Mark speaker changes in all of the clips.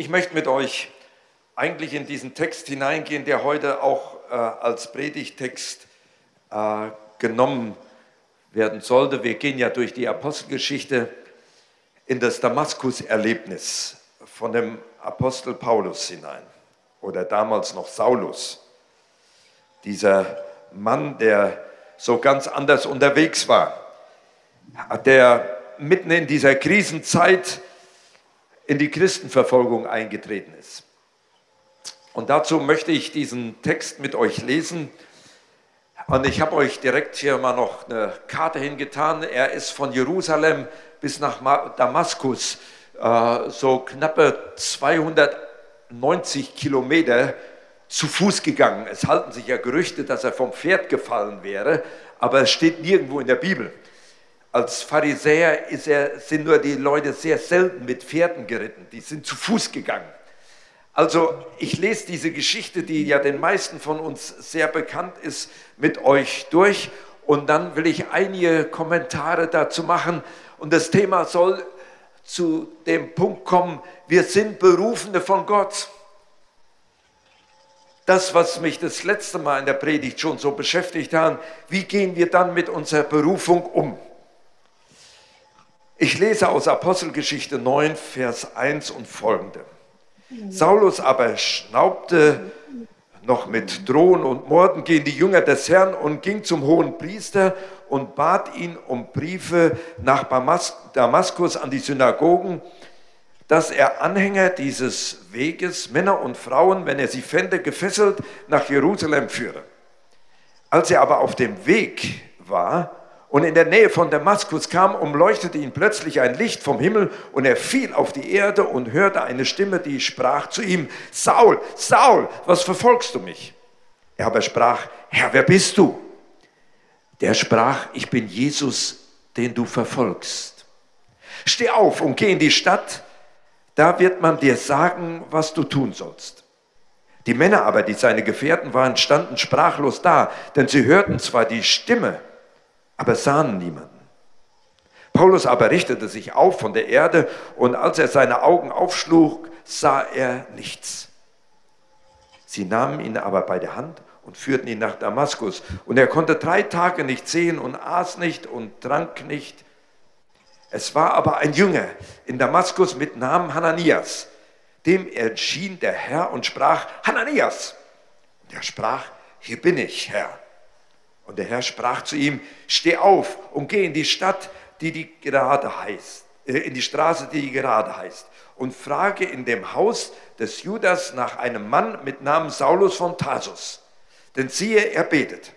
Speaker 1: Ich möchte mit euch eigentlich in diesen Text hineingehen, der heute auch äh, als Predigtext äh, genommen werden sollte. Wir gehen ja durch die Apostelgeschichte in das Damaskus-Erlebnis von dem Apostel Paulus hinein oder damals noch Saulus. Dieser Mann, der so ganz anders unterwegs war, der mitten in dieser Krisenzeit in die Christenverfolgung eingetreten ist. Und dazu möchte ich diesen Text mit euch lesen. Und ich habe euch direkt hier mal noch eine Karte hingetan. Er ist von Jerusalem bis nach Damaskus, äh, so knappe 290 Kilometer zu Fuß gegangen. Es halten sich ja Gerüchte, dass er vom Pferd gefallen wäre, aber es steht nirgendwo in der Bibel. Als Pharisäer er, sind nur die Leute sehr selten mit Pferden geritten, die sind zu Fuß gegangen. Also ich lese diese Geschichte, die ja den meisten von uns sehr bekannt ist, mit euch durch und dann will ich einige Kommentare dazu machen und das Thema soll zu dem Punkt kommen, wir sind Berufene von Gott. Das, was mich das letzte Mal in der Predigt schon so beschäftigt hat, wie gehen wir dann mit unserer Berufung um? Ich lese aus Apostelgeschichte 9, Vers 1 und folgende. Saulus aber schnaubte noch mit Drohen und Morden gegen die Jünger des Herrn und ging zum hohen Priester und bat ihn um Briefe nach Damaskus an die Synagogen, dass er Anhänger dieses Weges, Männer und Frauen, wenn er sie fände, gefesselt nach Jerusalem führe. Als er aber auf dem Weg war, und in der Nähe von Damaskus kam, umleuchtete ihn plötzlich ein Licht vom Himmel und er fiel auf die Erde und hörte eine Stimme, die sprach zu ihm, Saul, Saul, was verfolgst du mich? Er aber sprach, Herr, wer bist du? Der sprach, ich bin Jesus, den du verfolgst. Steh auf und geh in die Stadt, da wird man dir sagen, was du tun sollst. Die Männer aber, die seine Gefährten waren, standen sprachlos da, denn sie hörten zwar die Stimme, aber sahen niemanden. Paulus aber richtete sich auf von der Erde und als er seine Augen aufschlug, sah er nichts. Sie nahmen ihn aber bei der Hand und führten ihn nach Damaskus. Und er konnte drei Tage nicht sehen und aß nicht und trank nicht. Es war aber ein Jünger in Damaskus mit Namen Hananias. Dem erschien der Herr und sprach, Hananias. Und er sprach, hier bin ich, Herr. Und der Herr sprach zu ihm, steh auf und geh in die Stadt, die die gerade heißt, äh, in die Straße, die gerade heißt, und frage in dem Haus des Judas nach einem Mann mit Namen Saulus von Tarsus. Denn siehe, er betet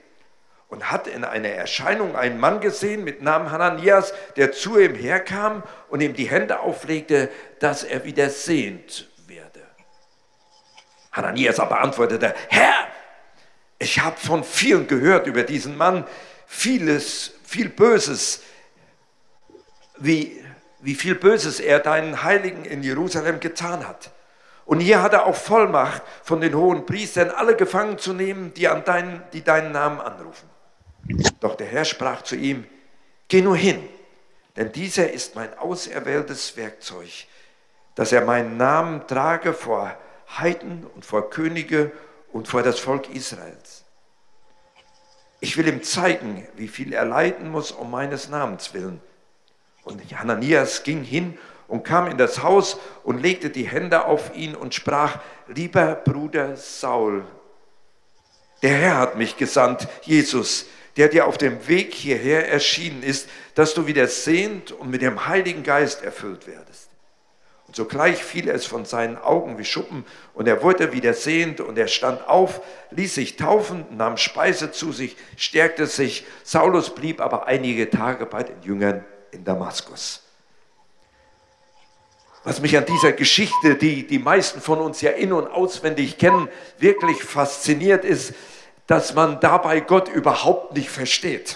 Speaker 1: und hat in einer Erscheinung einen Mann gesehen mit Namen Hananias, der zu ihm herkam und ihm die Hände auflegte, dass er wieder sehend werde. Hananias aber antwortete, Herr, ich habe von vielen gehört über diesen Mann, vieles, viel Böses, wie, wie viel Böses er deinen Heiligen in Jerusalem getan hat. Und hier hat er auch Vollmacht von den hohen Priestern, alle gefangen zu nehmen, die, an deinen, die deinen Namen anrufen. Doch der Herr sprach zu ihm, geh nur hin, denn dieser ist mein auserwähltes Werkzeug, dass er meinen Namen trage vor Heiden und vor Könige und vor das Volk Israels. Ich will ihm zeigen, wie viel er leiden muss um meines Namens willen. Und Hananias ging hin und kam in das Haus und legte die Hände auf ihn und sprach, lieber Bruder Saul, der Herr hat mich gesandt, Jesus, der dir auf dem Weg hierher erschienen ist, dass du wieder sehend und mit dem Heiligen Geist erfüllt werdest. Und sogleich fiel es von seinen Augen wie Schuppen, und er wurde wieder sehend, und er stand auf, ließ sich taufen, nahm Speise zu sich, stärkte sich. Saulus blieb aber einige Tage bei den Jüngern in Damaskus. Was mich an dieser Geschichte, die die meisten von uns ja in und auswendig kennen, wirklich fasziniert, ist, dass man dabei Gott überhaupt nicht versteht.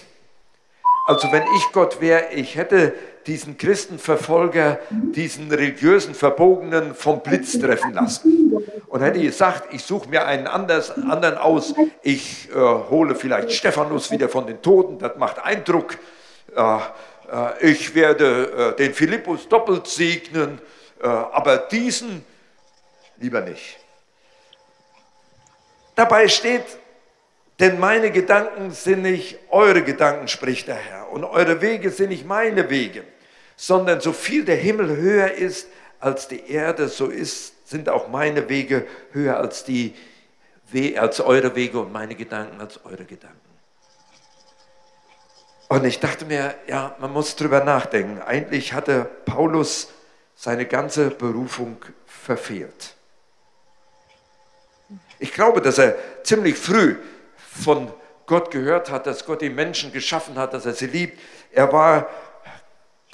Speaker 1: Also wenn ich Gott wäre, ich hätte diesen Christenverfolger, diesen religiösen Verbogenen vom Blitz treffen lassen. Und hätte gesagt, ich suche mir einen anders, anderen aus, ich äh, hole vielleicht Stephanus wieder von den Toten, das macht Eindruck. Äh, äh, ich werde äh, den Philippus doppelt segnen, äh, aber diesen, lieber nicht. Dabei steht, denn meine Gedanken sind nicht eure Gedanken, spricht der Herr, und eure Wege sind nicht meine Wege, sondern so viel der Himmel höher ist als die Erde, so ist, sind auch meine Wege höher als, die, als eure Wege und meine Gedanken als eure Gedanken. Und ich dachte mir, ja, man muss drüber nachdenken. Eigentlich hatte Paulus seine ganze Berufung verfehlt. Ich glaube, dass er ziemlich früh von Gott gehört hat, dass Gott die Menschen geschaffen hat, dass er sie liebt. Er war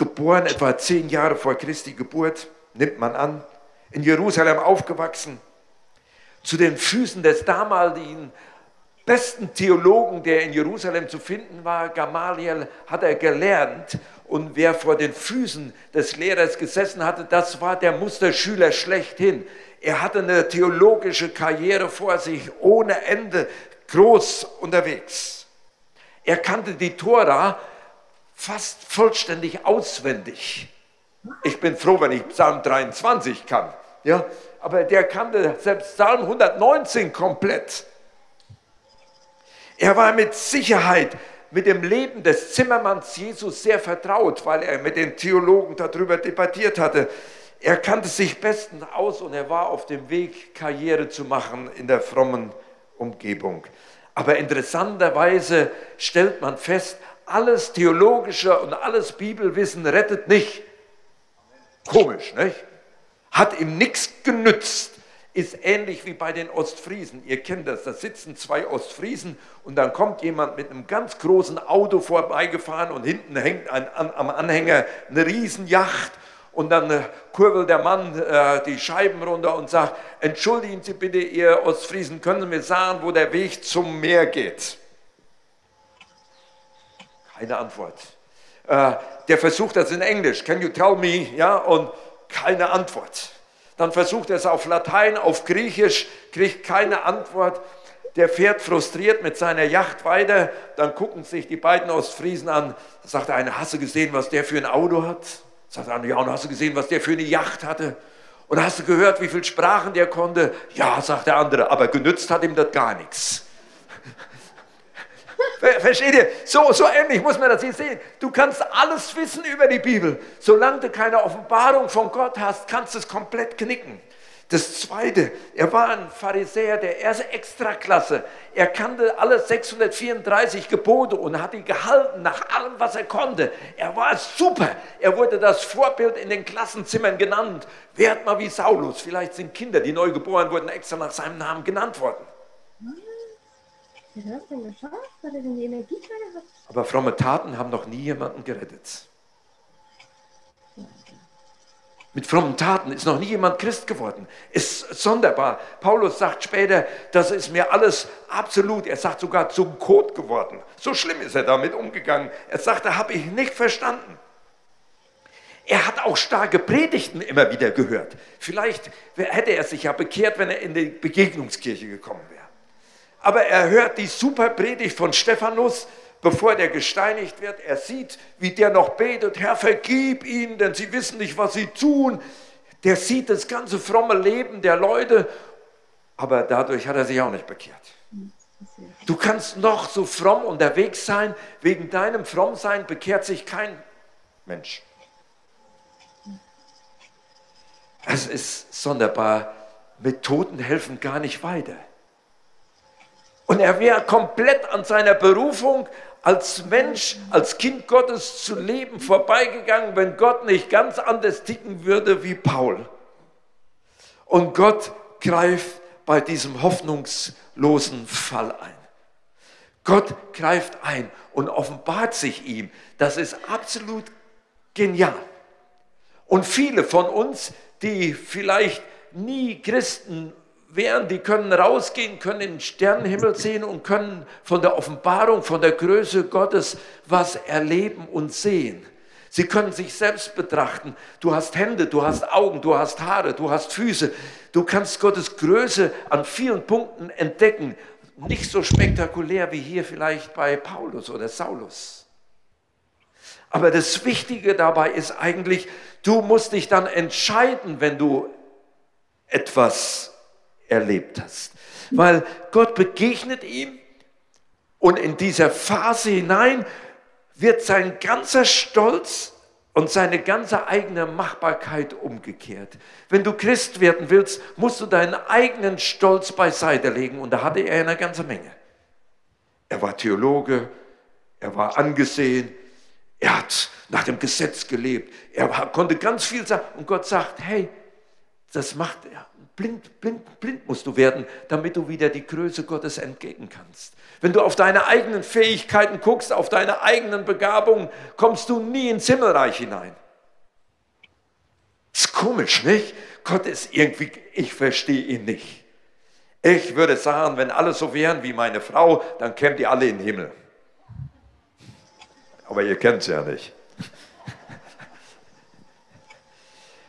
Speaker 1: geboren etwa zehn Jahre vor Christi Geburt, nimmt man an, in Jerusalem aufgewachsen, zu den Füßen des damaligen besten Theologen, der in Jerusalem zu finden war, Gamaliel, hat er gelernt. Und wer vor den Füßen des Lehrers gesessen hatte, das war der Musterschüler schlechthin. Er hatte eine theologische Karriere vor sich, ohne Ende, groß unterwegs. Er kannte die Tora fast vollständig auswendig. Ich bin froh, wenn ich Psalm 23 kann. Ja, aber der kannte selbst Psalm 119 komplett. Er war mit Sicherheit mit dem Leben des Zimmermanns Jesus sehr vertraut, weil er mit den Theologen darüber debattiert hatte. Er kannte sich bestens aus und er war auf dem Weg, Karriere zu machen in der frommen Umgebung. Aber interessanterweise stellt man fest, alles Theologische und alles Bibelwissen rettet nicht. Komisch, nicht? Hat ihm nichts genützt ist ähnlich wie bei den Ostfriesen. Ihr kennt das, da sitzen zwei Ostfriesen und dann kommt jemand mit einem ganz großen Auto vorbeigefahren und hinten hängt ein, an, am Anhänger eine Riesenjacht und dann äh, kurbelt der Mann äh, die Scheiben runter und sagt, entschuldigen Sie bitte, ihr Ostfriesen, können Sie mir sagen, wo der Weg zum Meer geht? Keine Antwort. Äh, der versucht das in Englisch, can you tell me? Ja, und keine Antwort dann versucht er es auf Latein, auf Griechisch, kriegt keine Antwort. Der fährt frustriert mit seiner Yacht weiter, dann gucken sich die beiden Ostfriesen an. Sagt der eine, hast du gesehen, was der für ein Auto hat? Sagt der andere, ja, und hast du gesehen, was der für eine Yacht hatte? Und hast du gehört, wie viele Sprachen der konnte? Ja, sagt der andere, aber genützt hat ihm das gar nichts. Versteht ihr? So, so ähnlich muss man das hier sehen. Du kannst alles wissen über die Bibel. Solange du keine Offenbarung von Gott hast, kannst du es komplett knicken. Das Zweite, er war ein Pharisäer der ersten Extraklasse. Er kannte alle 634 Gebote und hat die gehalten nach allem, was er konnte. Er war super. Er wurde das Vorbild in den Klassenzimmern genannt. Werd mal wie Saulus. Vielleicht sind Kinder, die neu geboren wurden, extra nach seinem Namen genannt worden. Wie hat das denn geschafft? Hat er denn die Energie gehabt? Aber fromme Taten haben noch nie jemanden gerettet. Mit frommen Taten ist noch nie jemand Christ geworden. Ist sonderbar. Paulus sagt später, das ist mir alles absolut, er sagt sogar zum Kot geworden. So schlimm ist er damit umgegangen. Er sagt, da habe ich nicht verstanden. Er hat auch starke Predigten immer wieder gehört. Vielleicht hätte er sich ja bekehrt, wenn er in die Begegnungskirche gekommen wäre aber er hört die super Predigt von Stephanus, bevor der gesteinigt wird. Er sieht, wie der noch betet, Herr, vergib ihnen, denn sie wissen nicht, was sie tun. Der sieht das ganze fromme Leben der Leute, aber dadurch hat er sich auch nicht bekehrt. Du kannst noch so fromm unterwegs sein, wegen deinem Frommsein bekehrt sich kein Mensch. Es ist sonderbar, Methoden helfen gar nicht weiter. Und er wäre komplett an seiner Berufung als Mensch, als Kind Gottes zu leben vorbeigegangen, wenn Gott nicht ganz anders ticken würde wie Paul. Und Gott greift bei diesem hoffnungslosen Fall ein. Gott greift ein und offenbart sich ihm. Das ist absolut genial. Und viele von uns, die vielleicht nie Christen wären, die können rausgehen, können den Sternenhimmel sehen und können von der Offenbarung, von der Größe Gottes was erleben und sehen. Sie können sich selbst betrachten. Du hast Hände, du hast Augen, du hast Haare, du hast Füße. Du kannst Gottes Größe an vielen Punkten entdecken. Nicht so spektakulär wie hier vielleicht bei Paulus oder Saulus. Aber das Wichtige dabei ist eigentlich, du musst dich dann entscheiden, wenn du etwas erlebt hast. Weil Gott begegnet ihm und in dieser Phase hinein wird sein ganzer Stolz und seine ganze eigene Machbarkeit umgekehrt. Wenn du Christ werden willst, musst du deinen eigenen Stolz beiseite legen. Und da hatte er eine ganze Menge. Er war Theologe, er war angesehen, er hat nach dem Gesetz gelebt, er konnte ganz viel sagen. Und Gott sagt, hey, das macht er. Blind, blind, blind musst du werden, damit du wieder die Größe Gottes entgegen kannst. Wenn du auf deine eigenen Fähigkeiten guckst, auf deine eigenen Begabungen, kommst du nie ins Himmelreich hinein. Ist komisch, nicht? Gott ist irgendwie, ich verstehe ihn nicht. Ich würde sagen, wenn alle so wären wie meine Frau, dann kämt ihr alle in den Himmel. Aber ihr kennt es ja nicht.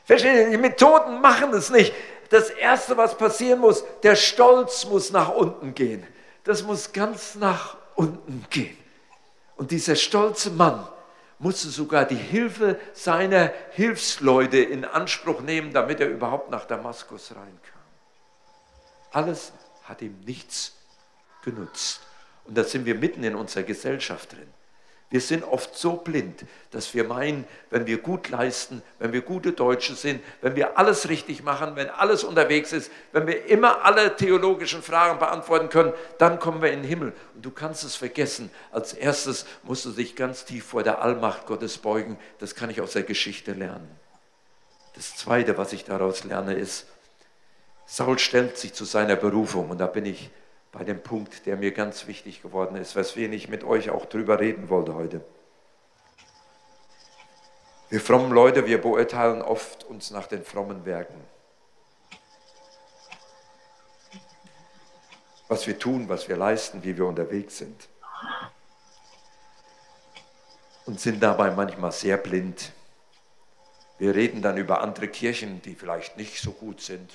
Speaker 1: Versteht ihr? Die Methoden machen es nicht. Das Erste, was passieren muss, der Stolz muss nach unten gehen das muss ganz nach unten gehen. Und dieser stolze Mann musste sogar die Hilfe seiner Hilfsleute in Anspruch nehmen, damit er überhaupt nach Damaskus reinkam. Alles hat ihm nichts genutzt. Und da sind wir mitten in unserer Gesellschaft drin. Wir sind oft so blind, dass wir meinen, wenn wir gut leisten, wenn wir gute Deutsche sind, wenn wir alles richtig machen, wenn alles unterwegs ist, wenn wir immer alle theologischen Fragen beantworten können, dann kommen wir in den Himmel. Und du kannst es vergessen. Als erstes musst du dich ganz tief vor der Allmacht Gottes beugen. Das kann ich aus der Geschichte lernen. Das Zweite, was ich daraus lerne, ist, Saul stellt sich zu seiner Berufung. Und da bin ich bei dem Punkt, der mir ganz wichtig geworden ist, weswegen ich mit euch auch drüber reden wollte heute. Wir frommen Leute, wir beurteilen oft uns nach den frommen Werken. Was wir tun, was wir leisten, wie wir unterwegs sind. Und sind dabei manchmal sehr blind. Wir reden dann über andere Kirchen, die vielleicht nicht so gut sind,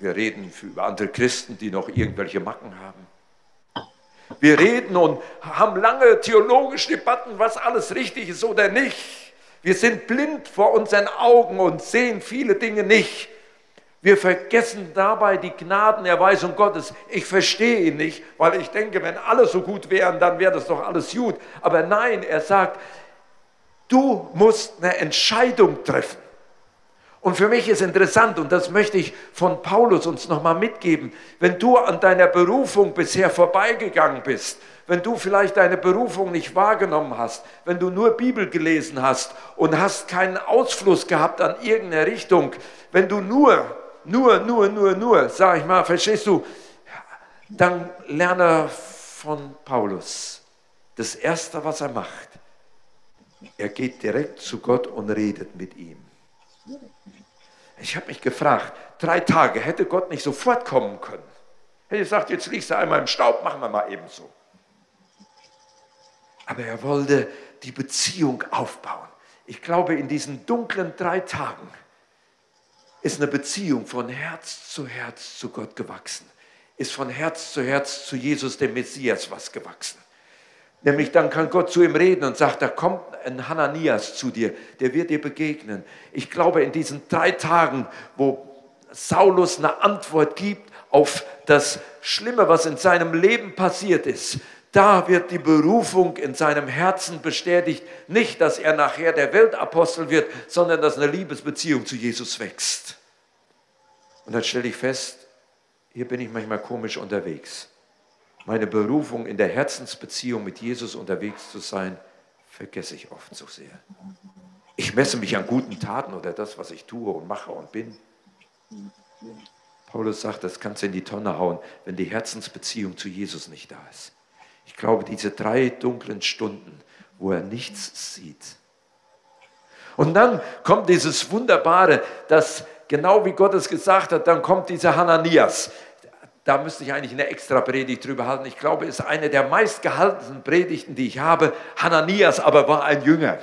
Speaker 1: wir reden über andere Christen, die noch irgendwelche Macken haben. Wir reden und haben lange theologische Debatten, was alles richtig ist oder nicht. Wir sind blind vor unseren Augen und sehen viele Dinge nicht. Wir vergessen dabei die Gnadenerweisung Gottes. Ich verstehe ihn nicht, weil ich denke, wenn alle so gut wären, dann wäre das doch alles gut. Aber nein, er sagt, du musst eine Entscheidung treffen. Und für mich ist interessant, und das möchte ich von Paulus uns nochmal mitgeben, wenn du an deiner Berufung bisher vorbeigegangen bist, wenn du vielleicht deine Berufung nicht wahrgenommen hast, wenn du nur Bibel gelesen hast und hast keinen Ausfluss gehabt an irgendeine Richtung, wenn du nur, nur, nur, nur, nur, sag ich mal, verstehst du, dann lerne von Paulus. Das Erste, was er macht, er geht direkt zu Gott und redet mit ihm. Ich habe mich gefragt, drei Tage, hätte Gott nicht sofort kommen können? Hätte gesagt, jetzt liegst du einmal im Staub, machen wir mal eben so. Aber er wollte die Beziehung aufbauen. Ich glaube, in diesen dunklen drei Tagen ist eine Beziehung von Herz zu Herz zu Gott gewachsen. Ist von Herz zu Herz zu Jesus, dem Messias, was gewachsen. Nämlich dann kann Gott zu ihm reden und sagt, da kommt ein Hananias zu dir, der wird dir begegnen. Ich glaube, in diesen drei Tagen, wo Saulus eine Antwort gibt auf das Schlimme, was in seinem Leben passiert ist, da wird die Berufung in seinem Herzen bestätigt. Nicht, dass er nachher der Weltapostel wird, sondern dass eine Liebesbeziehung zu Jesus wächst. Und dann stelle ich fest, hier bin ich manchmal komisch unterwegs meine Berufung in der Herzensbeziehung mit Jesus unterwegs zu sein, vergesse ich oft so sehr. Ich messe mich an guten Taten oder das, was ich tue und mache und bin. Paulus sagt, das kannst du in die Tonne hauen, wenn die Herzensbeziehung zu Jesus nicht da ist. Ich glaube, diese drei dunklen Stunden, wo er nichts sieht. Und dann kommt dieses Wunderbare, dass genau wie Gott es gesagt hat, dann kommt dieser Hananias. Da müsste ich eigentlich eine extra Predigt drüber halten. Ich glaube, es ist eine der meistgehaltenen Predigten, die ich habe. Hananias aber war ein Jünger.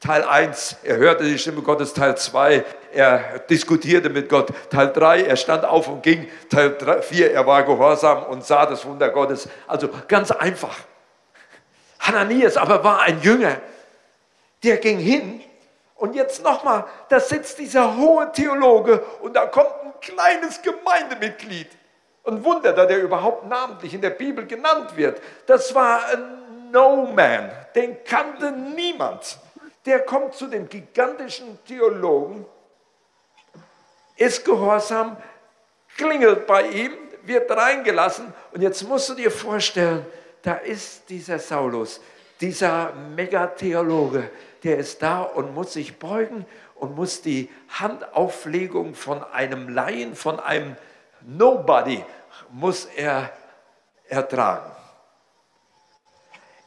Speaker 1: Teil 1, er hörte die Stimme Gottes. Teil 2, er diskutierte mit Gott. Teil 3, er stand auf und ging. Teil 4, er war gehorsam und sah das Wunder Gottes. Also ganz einfach. Hananias aber war ein Jünger. Der ging hin Und jetzt nochmal, da sitzt dieser hohe Theologe und da kommt ein kleines Gemeindemitglied. Ein Wunder, da der überhaupt namentlich in der Bibel genannt wird. Das war ein No-Man, den kannte niemand. Der kommt zu dem gigantischen Theologen, ist gehorsam, klingelt bei ihm, wird reingelassen und jetzt musst du dir vorstellen, da ist dieser Saulus, dieser Megatheologe, der ist da und muss sich beugen und muss die Handauflegung von einem Laien, von einem Nobody, muss er ertragen.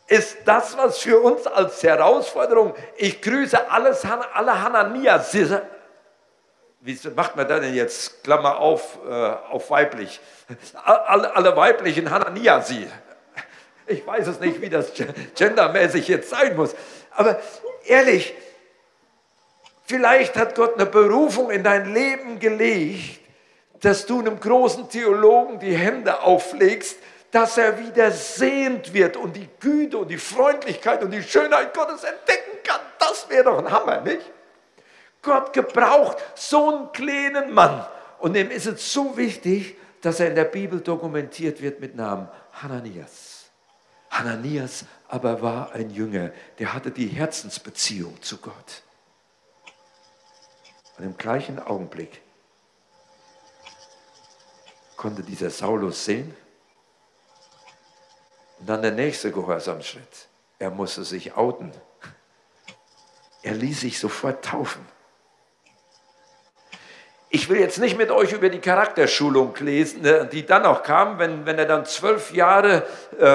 Speaker 1: Ist das was für uns als Herausforderung? Ich grüße alles, alle Hananias. Wie macht man das denn jetzt? Klammer auf, äh, auf weiblich. Alle, alle weiblichen Hananiasi. Ich weiß es nicht, wie das gendermäßig jetzt sein muss. Aber ehrlich, vielleicht hat Gott eine Berufung in dein Leben gelegt, dass du einem großen Theologen die Hände auflegst, dass er wieder sehend wird und die Güte und die Freundlichkeit und die Schönheit Gottes entdecken kann. Das wäre doch ein Hammer, nicht? Gott gebraucht so einen kleinen Mann. Und dem ist es so wichtig, dass er in der Bibel dokumentiert wird mit Namen Hananias. Hananias aber war ein Jünger, der hatte die Herzensbeziehung zu Gott. Und im gleichen Augenblick konnte dieser Saulus sehen. Und dann der nächste Gehorsamschritt. Er musste sich outen. Er ließ sich sofort taufen. Ich will jetzt nicht mit euch über die Charakterschulung lesen, ne, die dann auch kam, wenn, wenn er dann zwölf Jahre äh,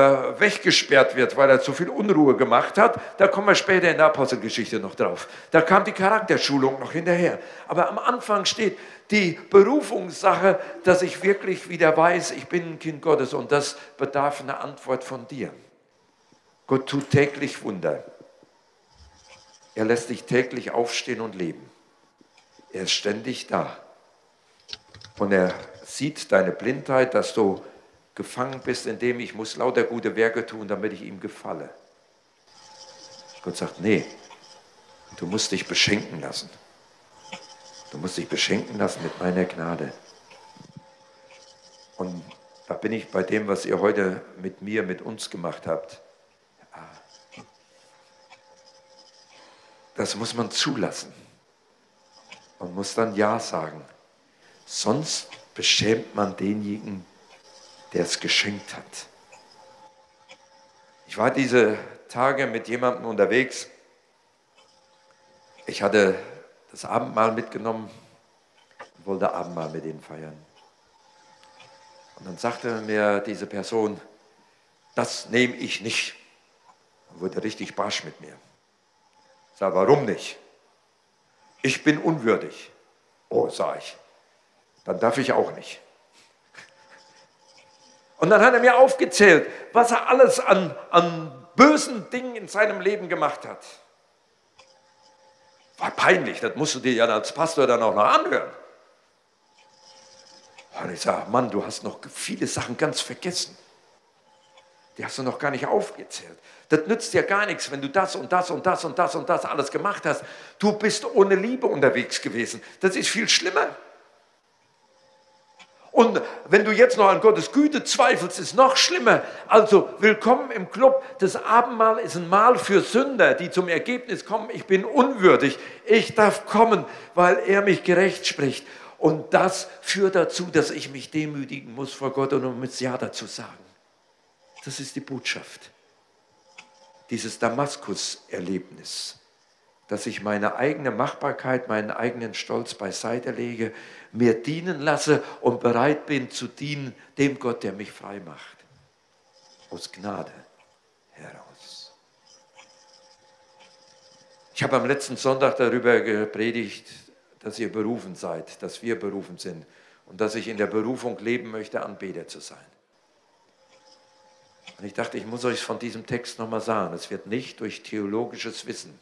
Speaker 1: weggesperrt wird, weil er zu viel Unruhe gemacht hat. Da kommen wir später in der Apostelgeschichte noch drauf. Da kam die Charakterschulung noch hinterher. Aber am Anfang steht die Berufungssache, dass ich wirklich wieder weiß, ich bin ein Kind Gottes und das bedarf einer Antwort von dir. Gott tut täglich Wunder. Er lässt dich täglich aufstehen und leben. Er ist ständig da. Und er sieht deine Blindheit, dass du gefangen bist, indem ich muss lauter gute Werke tun, damit ich ihm gefalle. Gott sagt, nee, du musst dich beschenken lassen. Du musst dich beschenken lassen mit meiner Gnade. Und da bin ich bei dem, was ihr heute mit mir, mit uns gemacht habt. Das muss man zulassen. Man muss dann Ja sagen. Sonst beschämt man denjenigen, der es geschenkt hat. Ich war diese Tage mit jemandem unterwegs. Ich hatte das Abendmahl mitgenommen und wollte Abendmahl mit ihnen feiern. Und dann sagte mir diese Person, das nehme ich nicht. Und wurde richtig barsch mit mir. Sage, warum nicht? Ich bin unwürdig. Oh, sag ich dann darf ich auch nicht. Und dann hat er mir aufgezählt, was er alles an, an bösen Dingen in seinem Leben gemacht hat. War peinlich, das musst du dir ja als Pastor dann auch noch anhören. Und ich sage, Mann, du hast noch viele Sachen ganz vergessen. Die hast du noch gar nicht aufgezählt. Das nützt dir gar nichts, wenn du das und das und das und das und das alles gemacht hast. Du bist ohne Liebe unterwegs gewesen. Das ist viel schlimmer. Und wenn du jetzt noch an Gottes Güte zweifelst, ist noch schlimmer. Also willkommen im Club. Das Abendmahl ist ein Mahl für Sünder, die zum Ergebnis kommen, ich bin unwürdig. Ich darf kommen, weil er mich gerecht spricht. Und das führt dazu, dass ich mich demütigen muss vor Gott und um es Ja dazu sagen. Das ist die Botschaft. Dieses Damaskus-Erlebnis, dass ich meine eigene Machbarkeit, meinen eigenen Stolz beiseite lege mir dienen lasse und bereit bin zu dienen dem Gott, der mich frei macht. Aus Gnade heraus. Ich habe am letzten Sonntag darüber gepredigt, dass ihr berufen seid, dass wir berufen sind und dass ich in der Berufung leben möchte, Anbeter zu sein. Und ich dachte, ich muss euch von diesem Text nochmal sagen, es wird nicht durch theologisches Wissen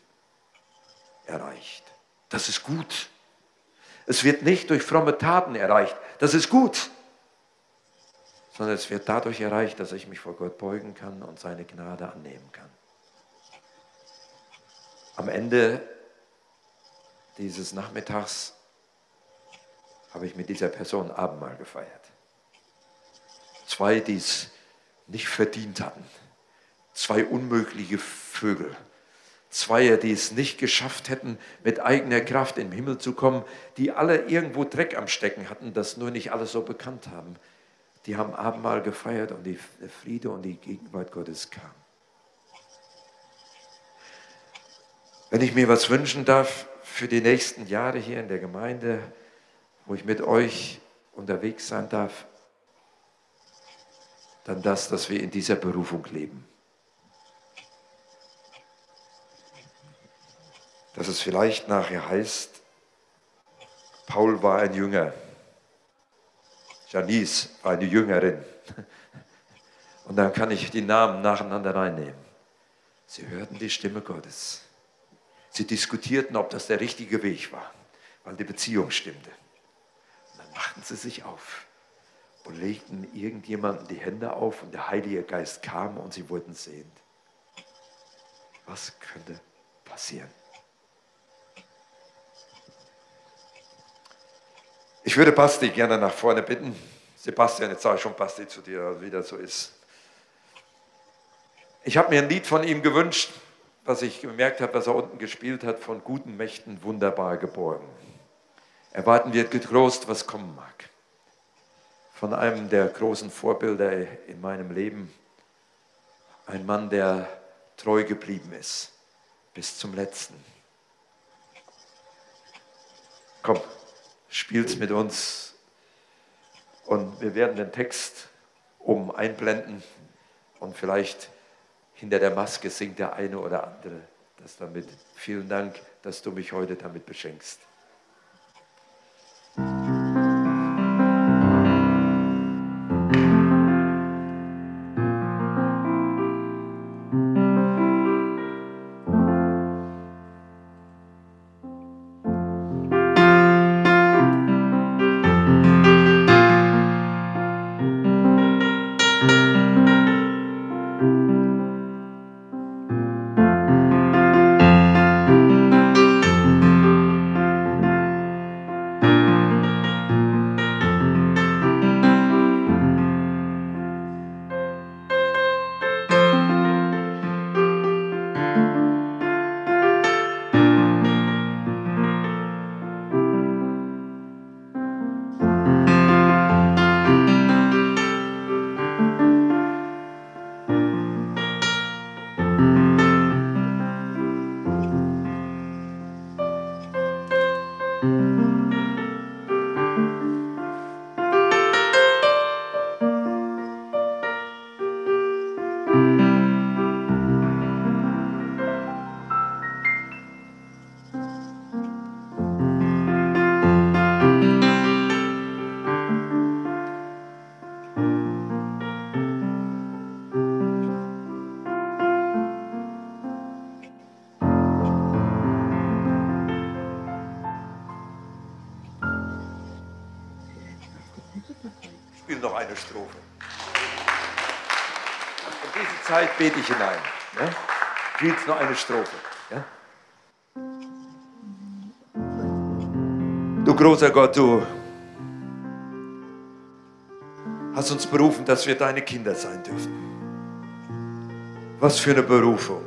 Speaker 1: erreicht. Das ist gut. Es wird nicht durch fromme Taten erreicht. Das ist gut. Sondern es wird dadurch erreicht, dass ich mich vor Gott beugen kann und seine Gnade annehmen kann. Am Ende dieses Nachmittags habe ich mit dieser Person Abendmahl gefeiert. Zwei, die es nicht verdient hatten. Zwei unmögliche Vögel. Zwei, die es nicht geschafft hätten, mit eigener Kraft im Himmel zu kommen, die alle irgendwo Dreck am Stecken hatten, das nur nicht alle so bekannt haben. Die haben Abendmahl gefeiert und die, der Friede und die Gegenwart Gottes kam. Wenn ich mir was wünschen darf für die nächsten Jahre hier in der Gemeinde, wo ich mit euch unterwegs sein darf, dann das, dass wir in dieser Berufung leben. Dass es vielleicht nachher heißt, Paul war ein Jünger, Janice war eine Jüngerin. Und dann kann ich die Namen nacheinander reinnehmen. Sie hörten die Stimme Gottes. Sie diskutierten, ob das der richtige Weg war, weil die Beziehung stimmte. Und dann machten sie sich auf und legten irgendjemanden die Hände auf und der Heilige Geist kam und sie wurden sehend. Was könnte passieren? Ich würde Basti gerne nach vorne bitten. Sebastian, jetzt sage ich schon Basti zu dir, wie das so ist. Ich habe mir ein Lied von ihm gewünscht, was ich gemerkt habe, was er unten gespielt hat, von guten Mächten wunderbar geborgen. Erwarten wir getrost, was kommen mag. Von einem der großen Vorbilder in meinem Leben, ein Mann, der treu geblieben ist bis zum letzten. Komm, spiel's mit uns und wir werden den Text um einblenden und vielleicht hinter der Maske singt der eine oder andere das damit. Vielen Dank, dass du mich heute damit beschenkst. Bete ich hinein. Ja? Spielst nur eine Strophe. Ja? Du großer Gott, du hast uns berufen, dass wir deine Kinder sein dürfen. Was für eine Berufung.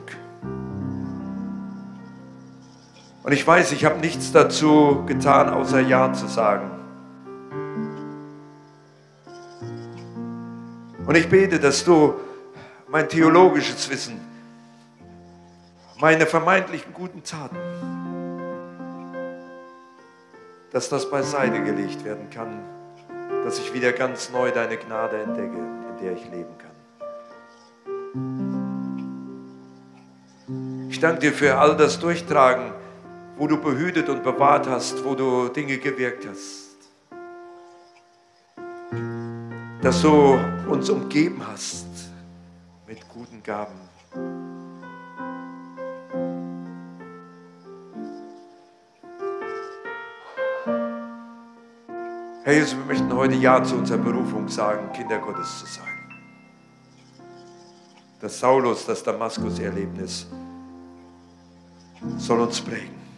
Speaker 1: Und ich weiß, ich habe nichts dazu getan, außer Ja zu sagen. Und ich bete, dass du mein theologisches Wissen, meine vermeintlichen guten Taten, dass das beiseite gelegt werden kann, dass ich wieder ganz neu deine Gnade entdecke, in der ich leben kann. Ich danke dir für all das Durchtragen, wo du behütet und bewahrt hast, wo du Dinge gewirkt hast. Dass du uns umgeben hast guten Gaben. Herr Jesus, wir möchten heute Ja zu unserer Berufung sagen, Kinder Gottes zu sein. Das Saulus, das Damaskus-Erlebnis soll uns prägen.